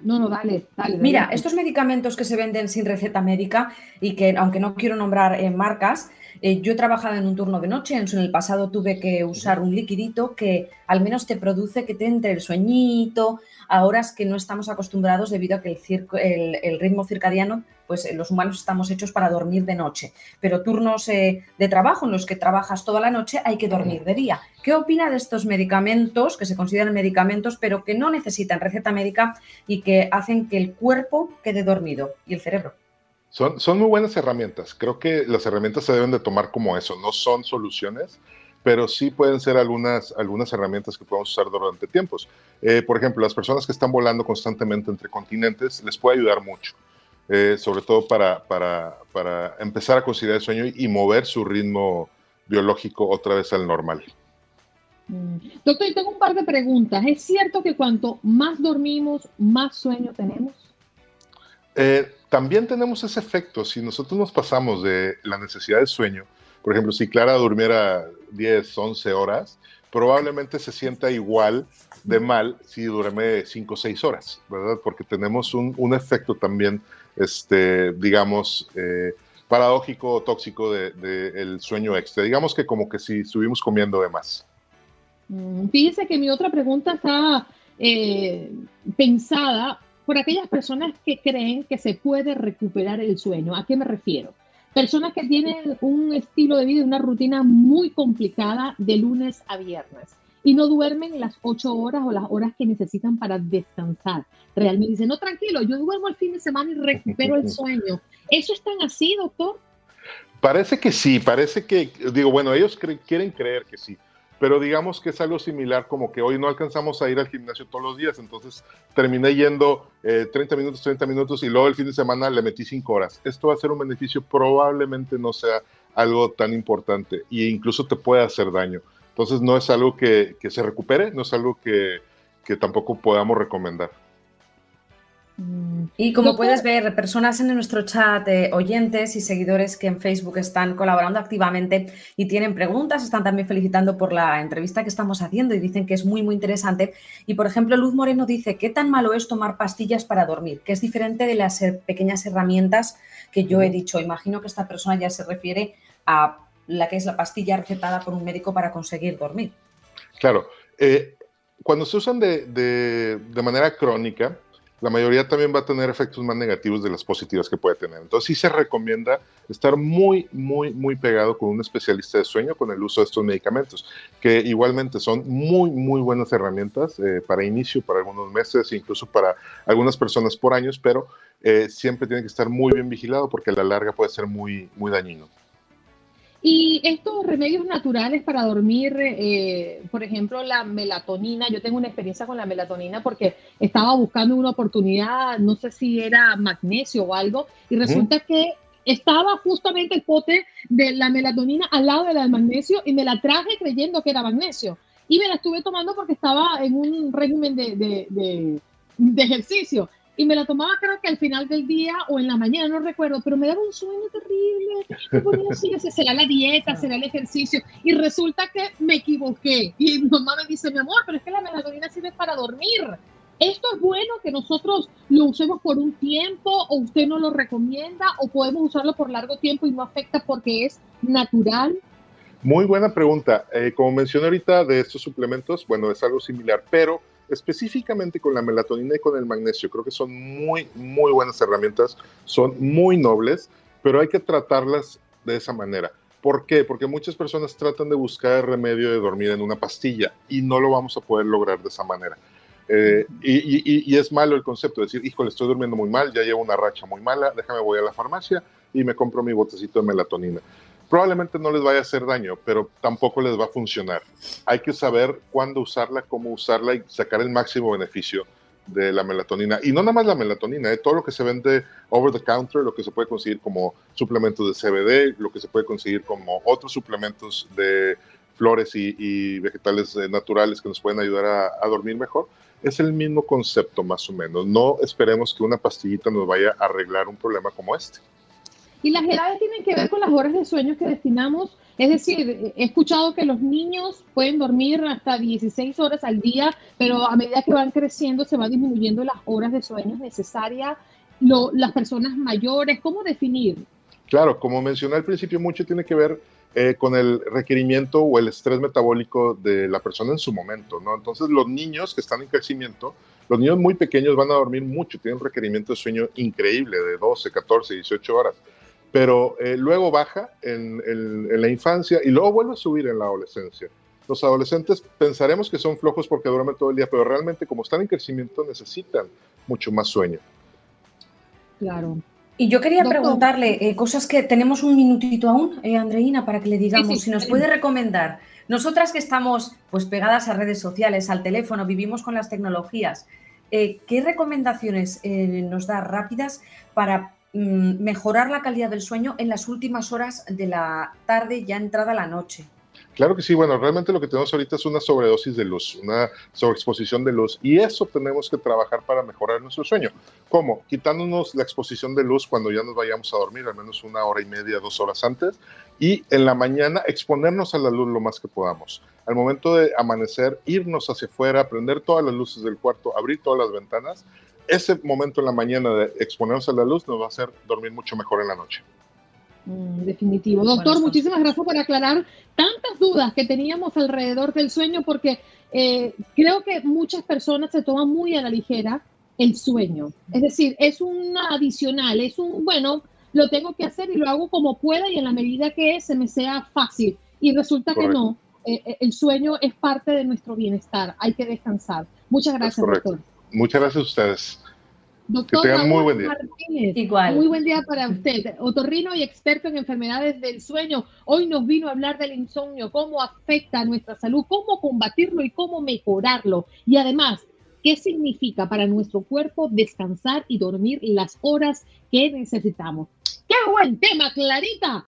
No, no, dale, dale. Mira, estos medicamentos que se venden sin receta médica y que, aunque no quiero nombrar eh, marcas, yo he trabajado en un turno de noche, en el pasado tuve que usar un liquidito que al menos te produce que te entre el sueñito a horas que no estamos acostumbrados debido a que el, el ritmo circadiano pues eh, los humanos estamos hechos para dormir de noche, pero turnos eh, de trabajo en los que trabajas toda la noche hay que dormir de día. ¿Qué opina de estos medicamentos que se consideran medicamentos pero que no necesitan receta médica y que hacen que el cuerpo quede dormido y el cerebro? Son, son muy buenas herramientas. Creo que las herramientas se deben de tomar como eso, no son soluciones, pero sí pueden ser algunas, algunas herramientas que podemos usar durante tiempos. Eh, por ejemplo, las personas que están volando constantemente entre continentes les puede ayudar mucho. Eh, sobre todo para, para, para, empezar a considerar el sueño y mover su ritmo biológico otra vez al normal. Mm. Doctor, tengo un par de preguntas. ¿Es cierto que cuanto más dormimos, más sueño tenemos? Eh, también tenemos ese efecto. Si nosotros nos pasamos de la necesidad de sueño, por ejemplo, si Clara durmiera 10, 11 horas, probablemente se sienta igual de mal si duerme 5 o 6 horas, ¿verdad? Porque tenemos un, un efecto también este, digamos, eh, paradójico o tóxico del de, sueño extra. Digamos que como que si estuvimos comiendo de más. Mm, fíjese que mi otra pregunta está eh, pensada por aquellas personas que creen que se puede recuperar el sueño. ¿A qué me refiero? Personas que tienen un estilo de vida y una rutina muy complicada de lunes a viernes y no duermen las ocho horas o las horas que necesitan para descansar. Realmente dicen, no, tranquilo, yo duermo el fin de semana y recupero el <laughs> sueño. ¿Eso es tan así, doctor? Parece que sí, parece que, digo, bueno, ellos quieren creer que sí, pero digamos que es algo similar como que hoy no alcanzamos a ir al gimnasio todos los días, entonces terminé yendo 30 eh, minutos, 30 minutos y luego el fin de semana le metí 5 horas. Esto va a ser un beneficio, probablemente no sea algo tan importante e incluso te puede hacer daño. Entonces no es algo que, se recupere, no es algo que, tampoco podamos recomendar. Mm, Y como puedes ver, personas en nuestro chat, eh, oyentes y seguidores que en Facebook están colaborando activamente y tienen preguntas, están también felicitando por la entrevista que estamos haciendo y dicen que es muy, muy interesante. Y por ejemplo, Luz Moreno dice, ¿qué tan malo es tomar pastillas para dormir? Que es diferente de las eh, pequeñas herramientas que yo he dicho. Imagino que esta persona ya se refiere a la que es la pastilla recetada por un médico para conseguir dormir. Claro. Eh, cuando se usan de, de manera crónica, la mayoría también va a tener efectos más negativos de las positivas que puede tener. Entonces sí se recomienda estar muy, muy, muy pegado con un especialista de sueño con el uso de estos medicamentos, que igualmente son muy, muy buenas herramientas eh, para inicio, para algunos meses, incluso para algunas personas por años, pero eh, siempre tiene que estar muy bien vigilado porque a la larga puede ser muy, muy dañino. Y estos remedios naturales para dormir, eh, por ejemplo, la melatonina, yo tengo una experiencia con la melatonina porque estaba buscando una oportunidad, no sé si era magnesio o algo, y resulta que estaba justamente el pote de la melatonina al lado de la del magnesio y me la traje creyendo que era magnesio. Y me la estuve tomando porque estaba en un régimen de, de, de ejercicio y me la tomaba creo que al final del día o en la mañana, no recuerdo, pero me daba un sueño terrible. Y ponía será la dieta, será el ejercicio. Y resulta que me equivoqué. Y mi mamá me dice, mi amor, pero es que la melatonina sirve para dormir. ¿Esto es bueno que nosotros lo usemos por un tiempo o usted no lo recomienda o podemos usarlo por largo tiempo y no afecta porque es natural? Muy buena pregunta. Eh, como mencioné ahorita de estos suplementos, bueno, es algo similar, pero específicamente con la melatonina y con el magnesio. Creo que son muy, muy buenas herramientas, son muy nobles, pero hay que tratarlas de esa manera. ¿Por qué? Porque muchas personas tratan de buscar el remedio de dormir en una pastilla y no lo vamos a poder lograr de esa manera. Eh, y, y, es malo el concepto de decir, híjole, estoy durmiendo muy mal, ya llevo una racha muy mala, déjame voy a la farmacia y me compro mi botecito de melatonina probablemente no les vaya a hacer daño, pero tampoco les va a funcionar. Hay que saber cuándo usarla, cómo usarla y sacar el máximo beneficio de la melatonina. Y no nada más la melatonina, ¿eh? todo lo que se vende over the counter, lo que se puede conseguir como suplementos de CBD, lo que se puede conseguir como otros suplementos de flores y, vegetales eh, naturales que nos pueden ayudar a, a dormir mejor, es el mismo concepto más o menos. No esperemos que una pastillita nos vaya a arreglar un problema como este. Y las edades tienen que ver con las horas de sueño que destinamos. Es decir, he escuchado que los niños pueden dormir hasta 16 horas al día, pero a medida que van creciendo se van disminuyendo las horas de sueño necesarias. las personas mayores, ¿cómo definir? Claro, como mencioné al principio, mucho tiene que ver eh, con el requerimiento o el estrés metabólico de la persona en su momento. Entonces, los niños que están en crecimiento, los niños muy pequeños van a dormir mucho, tienen un requerimiento de sueño increíble de 12, 14, 18 horas pero eh, luego baja en, la infancia y luego vuelve a subir en la adolescencia. Los adolescentes pensaremos que son flojos porque duermen todo el día, pero realmente como están en crecimiento necesitan mucho más sueño. Claro. Y yo quería preguntarle eh, cosas que tenemos un minutito aún, eh, Andreina, para que le digamos si nos puede recomendar. Nosotras que estamos pues pegadas a redes sociales, al teléfono, vivimos con las tecnologías, ¿qué recomendaciones nos da rápidas para mejorar la calidad del sueño en las últimas horas de la tarde, ya entrada la noche. Claro que sí, bueno, realmente lo que tenemos ahorita es una sobredosis de luz, una sobreexposición de luz, y eso tenemos que trabajar para mejorar nuestro sueño. ¿Cómo? Quitándonos la exposición de luz cuando ya nos vayamos a dormir, al menos una hora y media, dos horas antes, y en la mañana exponernos a la luz lo más que podamos. Al momento de amanecer, irnos hacia afuera, prender todas las luces del cuarto, abrir todas las ventanas ese momento en la mañana de exponernos a la luz nos va a hacer dormir mucho mejor en la noche. Mm, definitivo. Doctor, muchísimas gracias por aclarar tantas dudas que teníamos alrededor del sueño, porque eh, creo que muchas personas se toman muy a la ligera el sueño. Es decir, es un adicional, es un, bueno, lo tengo que hacer y lo hago como pueda y en la medida que se me sea fácil. Y resulta que no, eh, eh, el sueño es parte de nuestro bienestar, hay que descansar. Muchas gracias, doctor. Muchas gracias a ustedes. Doctor que tengan muy buen día. Igual. Muy buen día para usted. Otorrino y experto en enfermedades del sueño. Hoy nos vino a hablar del insomnio, cómo afecta a nuestra salud, cómo combatirlo y cómo mejorarlo. Y además, qué significa para nuestro cuerpo descansar y dormir las horas que necesitamos. ¡Qué buen tema, Clarita!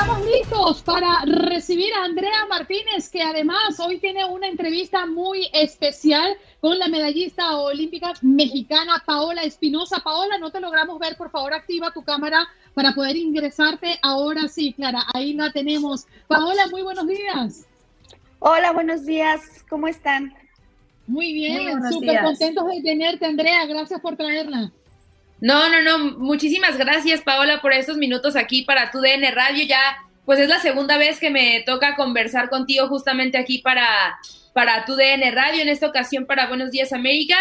Estamos listos para recibir a Andrea Martínez, que además hoy tiene una entrevista muy especial con la medallista olímpica mexicana Paola Espinosa. Paola, no te logramos ver, por favor, activa tu cámara para poder ingresarte. Ahora sí, Clara, ahí la tenemos. Paola, muy buenos días. Hola, buenos días. ¿Cómo están? Muy bien, súper contentos de tenerte, Andrea. Gracias por traerla. No, no, no. Muchísimas gracias, Paola, por estos minutos aquí para tu DN Radio. Ya, pues es la segunda vez que me toca conversar contigo justamente aquí para, para tu DN Radio, en esta ocasión para Buenos Días América.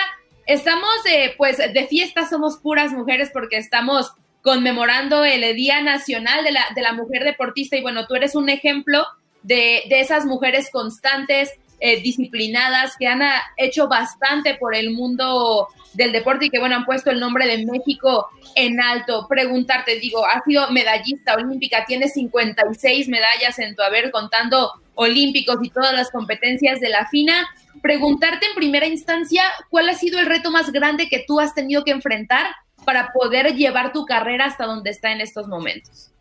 Estamos, pues, de fiesta, somos puras mujeres porque estamos conmemorando el Día Nacional de la, de la Mujer Deportista y bueno, tú eres un ejemplo de, de esas mujeres constantes, eh, disciplinadas, que han ah, hecho bastante por el mundo del deporte y que bueno, han puesto el nombre de México en alto. Preguntarte, digo, has sido medallista olímpica, tienes 56 medallas en tu haber contando olímpicos y todas las competencias de la FINA. Preguntarte en primera instancia, ¿cuál ha sido el reto más grande que tú has tenido que enfrentar para poder llevar tu carrera hasta donde está en estos momentos?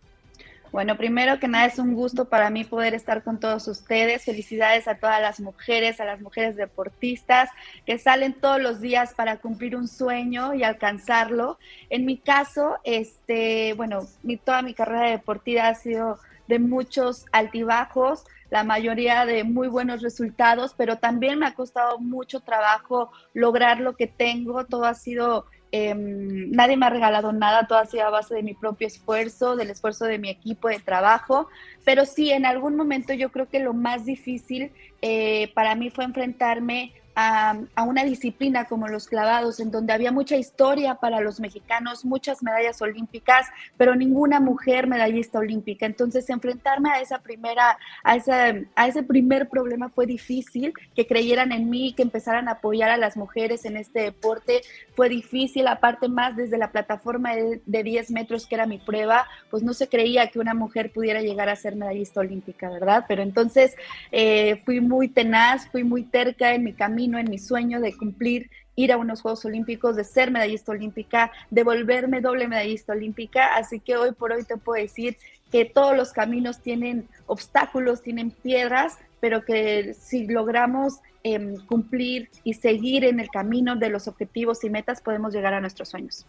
Bueno, primero que nada es un gusto para mí poder estar con todos ustedes. Felicidades a todas las mujeres, a las mujeres deportistas que salen todos los días para cumplir un sueño y alcanzarlo. En mi caso, este, bueno, mi, toda mi carrera deportiva ha sido de muchos altibajos, la mayoría de muy buenos resultados, pero también me ha costado mucho trabajo lograr lo que tengo. Todo ha sido Em, nadie me ha regalado nada, todo ha sido a base de mi propio esfuerzo, del esfuerzo de mi equipo de trabajo, pero sí, en algún momento yo creo que lo más difícil eh, para mí fue enfrentarme a, una disciplina como los clavados, en donde había mucha historia para los mexicanos, muchas medallas olímpicas, pero ninguna mujer medallista olímpica. Entonces, enfrentarme a esa primera, a, esa, a ese primer problema fue difícil, que creyeran en mí, que empezaran a apoyar a las mujeres en este deporte, fue difícil, aparte más desde la plataforma de, 10 metros que era mi prueba, pues no se creía que una mujer pudiera llegar a ser medallista olímpica, ¿verdad? Pero entonces eh, fui muy tenaz, fui muy terca en mi camino en mi sueño de cumplir, ir a unos Juegos Olímpicos, de ser medallista olímpica, de volverme doble medallista olímpica. Así que hoy por hoy te puedo decir que todos los caminos tienen obstáculos, tienen piedras, pero que si logramos em, cumplir y seguir en el camino de los objetivos y metas, podemos llegar a nuestros sueños.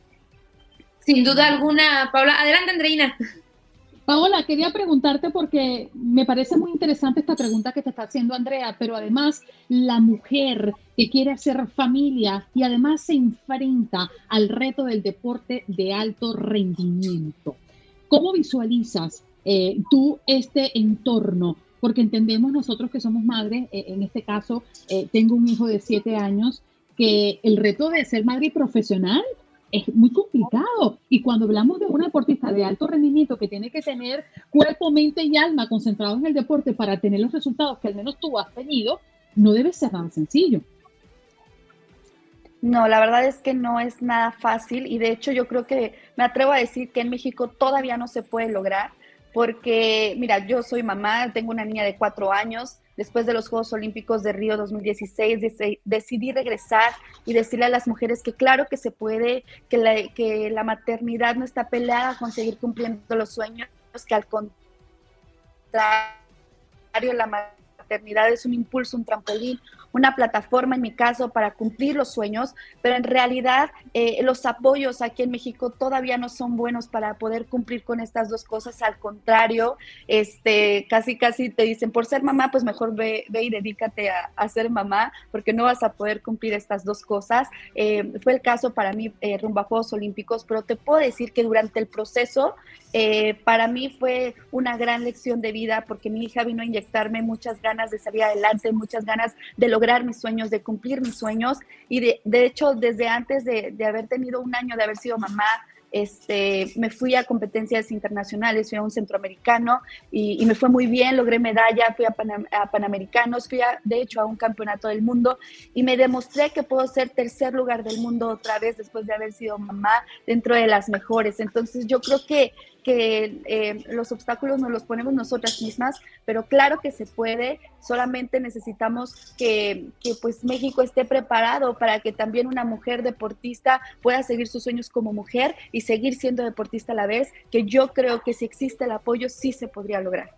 Sin duda alguna, Paula. Adelante, Andreina. Paola, quería preguntarte porque me parece muy interesante esta pregunta que te está haciendo Andrea, pero además la mujer que quiere hacer familia y además se enfrenta al reto del deporte de alto rendimiento. ¿Cómo visualizas eh, tú este entorno? Porque entendemos nosotros que somos madres, eh, en este caso eh, tengo un hijo de siete años, que el reto de ser madre profesional es muy complicado. Y cuando hablamos de una deportista de alto rendimiento que tiene que tener cuerpo, mente y alma concentrados en el deporte para tener los resultados que al menos tú has tenido, no debe ser tan sencillo. No, la verdad es que no es nada fácil y de hecho yo creo que me atrevo a decir que en México todavía no se puede lograr porque, mira, yo soy mamá, tengo una niña de cuatro años, después de los Juegos Olímpicos de Río 2016, decidí regresar y decirle a las mujeres que claro que se puede, que la, que la maternidad no está peleada con seguir cumpliendo los sueños, que al contrario, la maternidad es un impulso, un trampolín, una plataforma en mi caso para cumplir los sueños, pero en realidad eh, los apoyos aquí en México todavía no son buenos para poder cumplir con estas dos cosas. Al contrario, este, casi casi te dicen, por ser mamá, pues mejor ve, ve y dedícate a, ser mamá, porque no vas a poder cumplir estas dos cosas. Eh, fue el caso para mí eh, rumbo a Juegos Olímpicos, pero te puedo decir que durante el proceso, para mí fue una gran lección de vida, porque mi hija vino a inyectarme muchas ganas de salir adelante, muchas ganas de lograr mis sueños, de cumplir mis sueños. Y de, de hecho, desde antes de, de haber tenido un año de haber sido mamá, este, me fui a competencias internacionales, fui a un centroamericano y, me fue muy bien, logré medalla, fui a, Panamericanos, fui de hecho a un campeonato del mundo y me demostré que puedo ser tercer lugar del mundo otra vez después de haber sido mamá dentro de las mejores. Entonces yo creo que que eh, los obstáculos nos los ponemos nosotras mismas, pero claro que se puede, solamente necesitamos que, que, pues México esté preparado para que también una mujer deportista pueda seguir sus sueños como mujer y seguir siendo deportista a la vez, que yo creo que si existe el apoyo sí se podría lograr.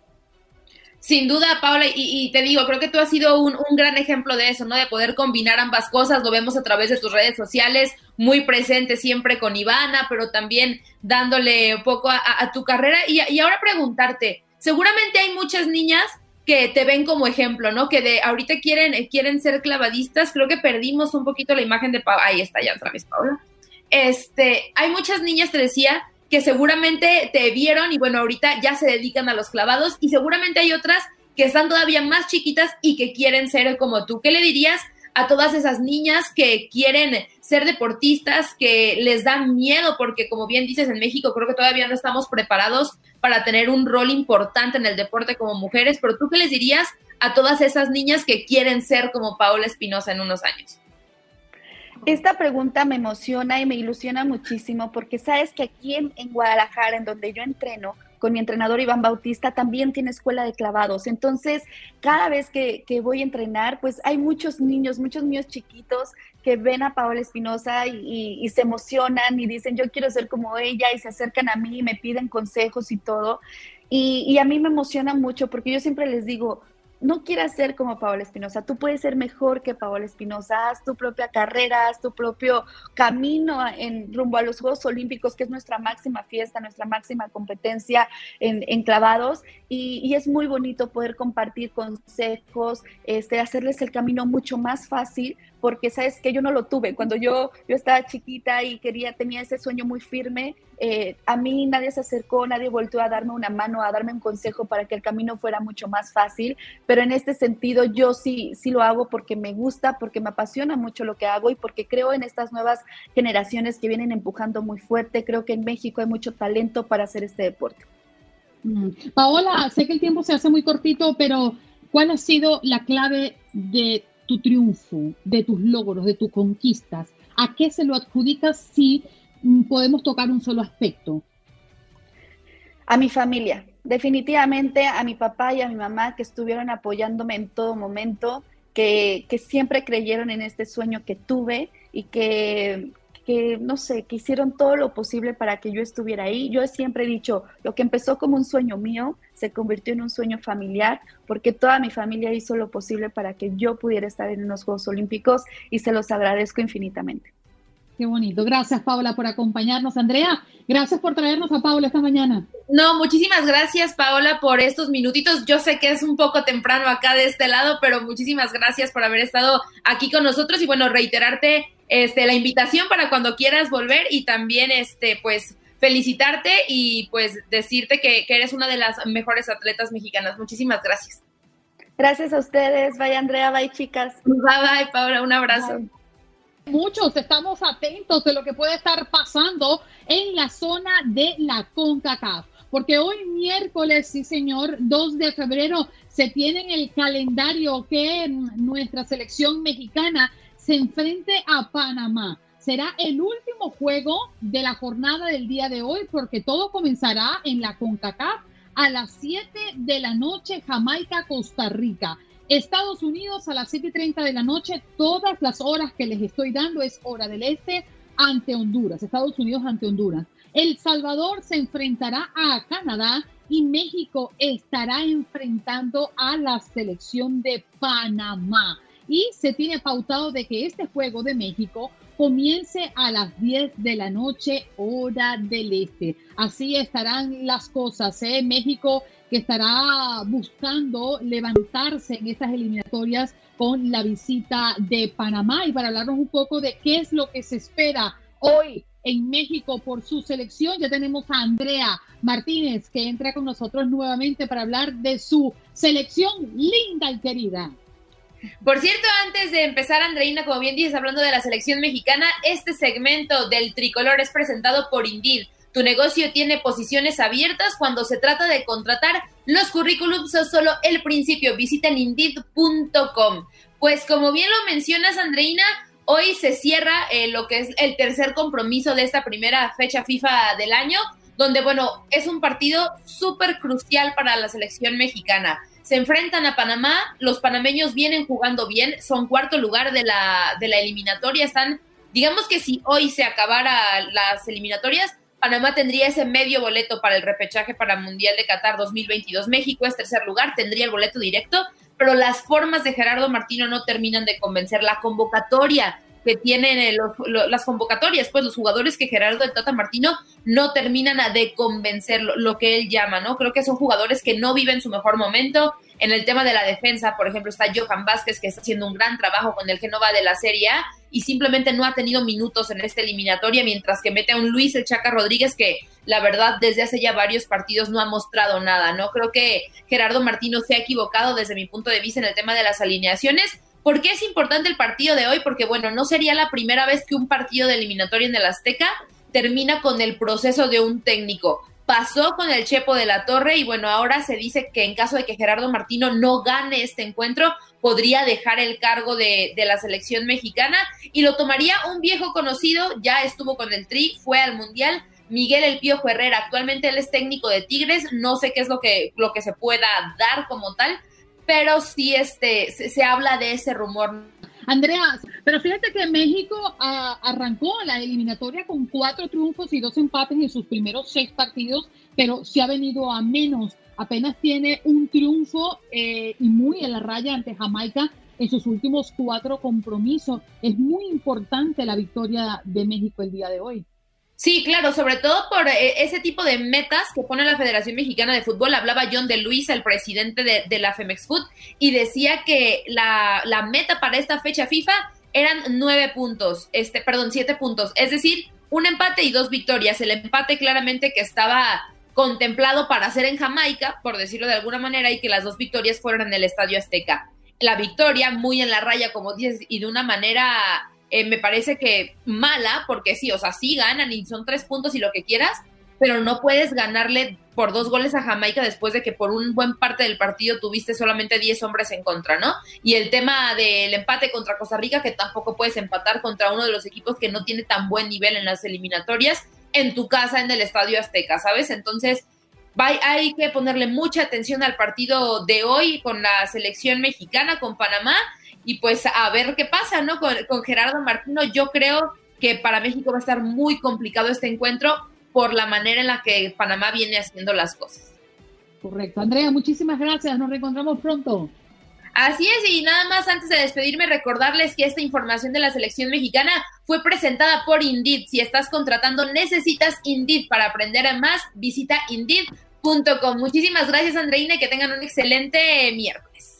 Sin duda, Paula, y, te digo, creo que tú has sido un, gran ejemplo de eso, ¿no? De poder combinar ambas cosas, lo vemos a través de tus redes sociales, muy presente siempre con Ivana, pero también dándole poco a, tu carrera. Y, ahora preguntarte, seguramente hay muchas niñas que te ven como ejemplo, ¿no? Que de ahorita quieren, quieren ser clavadistas, creo que perdimos un poquito la imagen de Paula, ahí está ya otra vez Paula. Este, hay muchas niñas, te decía, que seguramente te vieron y bueno, ahorita ya se dedican a los clavados y seguramente hay otras que están todavía más chiquitas y que quieren ser como tú. ¿Qué le dirías a todas esas niñas que quieren ser deportistas, que les dan miedo porque como bien dices en México creo que todavía no estamos preparados para tener un rol importante en el deporte como mujeres, pero tú qué les dirías a todas esas niñas que quieren ser como Paola Espinosa en unos años? Esta pregunta me emociona y me ilusiona muchísimo porque sabes que aquí en, Guadalajara, en donde yo entreno, con mi entrenador Iván Bautista, también tiene escuela de clavados. Entonces, cada vez que, voy a entrenar, pues hay muchos niños, muchos niños chiquitos que ven a Paola Espinosa y, se emocionan y dicen, yo quiero ser como ella y se acercan a mí y me piden consejos y todo. Y, y a mí me emociona mucho porque yo siempre les digo, no quieras ser como Paola Espinosa, tú puedes ser mejor que Paola Espinosa, haz tu propia carrera, haz tu propio camino en rumbo a los Juegos Olímpicos, que es nuestra máxima fiesta, nuestra máxima competencia en, clavados, y, es muy bonito poder compartir consejos, este, hacerles el camino mucho más fácil, porque sabes que yo no lo tuve, cuando yo, yo estaba chiquita y quería, tenía ese sueño muy firme, eh, a mí nadie se acercó, nadie volvió a darme una mano, a darme un consejo para que el camino fuera mucho más fácil, pero en este sentido yo sí, sí lo hago porque me gusta, porque me apasiona mucho lo que hago y porque creo en estas nuevas generaciones que vienen empujando muy fuerte. Creo que en México hay mucho talento para hacer este deporte. Mm. Paola, sé que el tiempo se hace muy cortito, pero ¿cuál ha sido la clave de tu triunfo, de tus logros, de tus conquistas? ¿A qué se lo adjudicas si podemos tocar un solo aspecto? A mi familia, definitivamente a mi papá y a mi mamá que estuvieron apoyándome en todo momento, que, siempre creyeron en este sueño que tuve y que, que, no sé, que hicieron todo lo posible para que yo estuviera ahí. Yo siempre he dicho, lo que empezó como un sueño mío se convirtió en un sueño familiar, porque toda mi familia hizo lo posible para que yo pudiera estar en los Juegos Olímpicos y se los agradezco infinitamente. Qué bonito. Gracias, Paula, por acompañarnos. Andrea, gracias por traernos a Paula esta mañana. No, muchísimas gracias, Paola, por estos minutitos. Yo sé que es un poco temprano acá de este lado, pero muchísimas gracias por haber estado aquí con nosotros y bueno, reiterarte este, la invitación para cuando quieras volver y también, este, pues, felicitarte y pues decirte que, eres una de las mejores atletas mexicanas. Muchísimas gracias. Gracias a ustedes. Bye, Andrea. Bye, chicas. Bye, bye, Paola. Un abrazo muchos estamos atentos de lo que puede estar pasando en la zona de la CONCACAF. Porque hoy miércoles, sí señor, 2 de febrero, se tiene en el calendario que nuestra selección mexicana se enfrente a Panamá. Será el último juego de la jornada del día de hoy porque todo comenzará en la CONCACAF a las 7 de la noche, Jamaica, Costa Rica. Estados Unidos a las 7.30 de la noche, todas las horas que les estoy dando es hora del este ante Honduras, Estados Unidos ante Honduras. El Salvador se enfrentará a Canadá y México estará enfrentando a la selección de Panamá. Y se tiene pautado de que este juego de México comience a las 10 de la noche, hora del este. Así estarán las cosas. ¿eh? México que estará buscando levantarse en estas eliminatorias con la visita de Panamá y para hablarnos un poco de qué es lo que se espera hoy en México por su selección. Ya tenemos a Andrea Martínez que entra con nosotros nuevamente para hablar de su selección linda y querida. Por cierto, antes de empezar, Andreina, como bien dices, hablando de la selección mexicana, este segmento del tricolor es presentado por Indeed. Tu negocio tiene posiciones abiertas cuando se trata de contratar. Los currículums son solo el principio. Visiten indeed.com. Pues como bien lo mencionas, Andreina, hoy se cierra eh, lo que es el tercer compromiso de esta primera fecha FIFA del año, donde, bueno, es un partido súper crucial para la selección mexicana se enfrentan a Panamá, los panameños vienen jugando bien, son cuarto lugar de la, de la eliminatoria, están, digamos que si hoy se acabara las eliminatorias, Panamá tendría ese medio boleto para el repechaje para Mundial de Qatar 2022. México es tercer lugar, tendría el boleto directo, pero las formas de Gerardo Martino no terminan de convencer. La convocatoria que tienen las convocatorias, pues los jugadores que Gerardo el Tata Martino no terminan de convencer lo, que él llama, ¿no? Creo que son jugadores que no viven su mejor momento. En el tema de la defensa, por ejemplo, está Johan Vázquez, que está haciendo un gran trabajo con el Genova de la Serie A y simplemente no ha tenido minutos en esta eliminatoria, mientras que mete a un Luis El Chaca Rodríguez que la verdad desde hace ya varios partidos no ha mostrado nada, ¿no? Creo que Gerardo Martino se ha equivocado desde mi punto de vista en el tema de las alineaciones ¿Por qué es importante el partido de hoy? Porque, bueno, no sería la primera vez que un partido de eliminatoria en el Azteca termina con el proceso de un técnico. Pasó con el Chepo de la Torre y, bueno, ahora se dice que en caso de que Gerardo Martino no gane este encuentro, podría dejar el cargo de, de la selección mexicana y lo tomaría un viejo conocido, ya estuvo con el Tri, fue al Mundial, Miguel El Pío Herrera, actualmente él es técnico de Tigres, no sé qué es lo que, lo que se pueda dar como tal, pero sí este, se, habla de ese rumor. Andrea, pero fíjate que México ah, arrancó la eliminatoria con cuatro triunfos y dos empates en sus primeros seis partidos, pero se ha venido a menos. Apenas tiene un triunfo eh, y muy en la raya ante Jamaica en sus últimos cuatro compromisos. Es muy importante la victoria de México el día de hoy. Sí, claro, sobre todo por eh, ese tipo de metas que pone la Federación Mexicana de Fútbol. Hablaba John de Luis, el presidente de, la Femex Food, y decía que la, la, meta para esta fecha FIFA eran nueve puntos, este, perdón, siete puntos, es decir, un empate y dos victorias. El empate claramente que estaba contemplado para hacer en Jamaica, por decirlo de alguna manera, y que las dos victorias fueron en el Estadio Azteca. La victoria muy en la raya, como dices, y de una manera eh, me parece que mala, porque sí, o sea, sí ganan y son tres puntos y lo que quieras, pero no puedes ganarle por dos goles a Jamaica después de que por un buen parte del partido tuviste solamente 10 hombres en contra, ¿no? Y el tema del empate contra Costa Rica, que tampoco puedes empatar contra uno de los equipos que no tiene tan buen nivel en las eliminatorias en tu casa, en el Estadio Azteca, ¿sabes? Entonces, hay que ponerle mucha atención al partido de hoy con la selección mexicana, con Panamá, y pues a ver qué pasa, ¿no? Con, Gerardo Martino, yo creo que para México va a estar muy complicado este encuentro por la manera en la que Panamá viene haciendo las cosas. Correcto. Andrea, muchísimas gracias. Nos reencontramos pronto. Así es, y nada más antes de despedirme, recordarles que esta información de la selección mexicana fue presentada por Indeed. Si estás contratando, necesitas Indeed para aprender más, visita Indeed.com. Muchísimas gracias, Andreina, y que tengan un excelente miércoles.